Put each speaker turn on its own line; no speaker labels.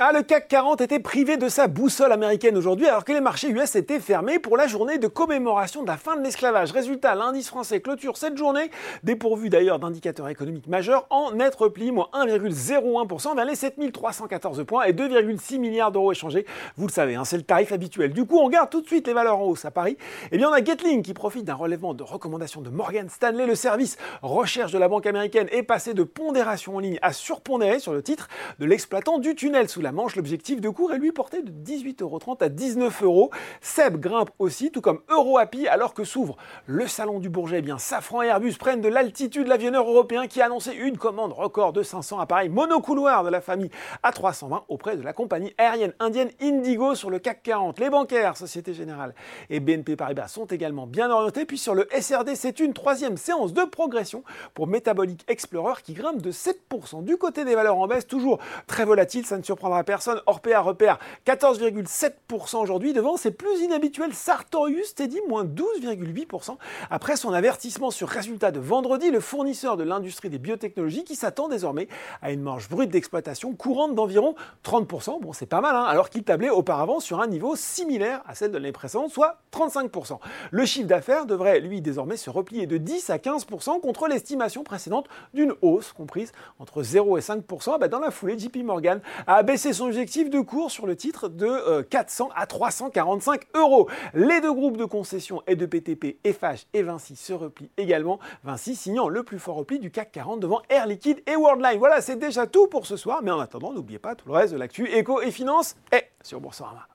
Ah, le CAC 40 était privé de sa boussole américaine aujourd'hui alors que les marchés US étaient fermés pour la journée de commémoration de la fin de l'esclavage. Résultat, l'indice français clôture cette journée, dépourvu d'ailleurs d'indicateurs économiques majeurs, en net repli, moins 1,01% vers les 7314 points et 2,6 milliards d'euros échangés. Vous le savez, hein, c'est le tarif habituel. Du coup, on regarde tout de suite les valeurs en hausse à Paris. Eh bien, on a Gatling qui profite d'un relèvement de recommandation de Morgan Stanley. Le service recherche de la banque américaine est passé de pondération en ligne à surpondéré sur le titre de l'exploitant du tunnel sous la Manche, l'objectif de cours est lui porté de 18,30€ à 19 euros. Seb grimpe aussi, tout comme EuroAPI, alors que s'ouvre le salon du Bourget. Eh bien, Safran et Airbus prennent de l'altitude. L'avionneur européen qui a annoncé une commande record de 500 appareils monocouloirs de la famille A320 auprès de la compagnie aérienne indienne Indigo sur le CAC 40. Les bancaires, Société Générale et BNP Paribas sont également bien orientés. Puis sur le SRD, c'est une troisième séance de progression pour Metabolic Explorer qui grimpe de 7%. Du côté des valeurs en baisse, toujours très volatile, ça ne surprendra personne. Orpea repère 14,7% aujourd'hui devant ses plus inhabituels Sartorius Teddy, moins 12,8%. Après son avertissement sur résultat de vendredi, le fournisseur de l'industrie des biotechnologies qui s'attend désormais à une marge brute d'exploitation courante d'environ 30%. Bon, c'est pas mal, hein, alors qu'il tablait auparavant sur un niveau similaire à celle de l'année précédente, soit 35%. Le chiffre d'affaires devrait, lui, désormais se replier de 10 à 15% contre l'estimation précédente d'une hausse comprise entre 0 et 5%. Bah, dans la foulée, JP Morgan a baissé c'est son objectif de cours sur le titre de 400 euh, à 345 euros. Les deux groupes de concession et de PTP, FH et Vinci se replient également. Vinci signant le plus fort repli du CAC 40 devant Air Liquide et Worldline. Voilà, c'est déjà tout pour ce soir. Mais en attendant, n'oubliez pas tout le reste de l'actu éco et finance est sur Boursorama.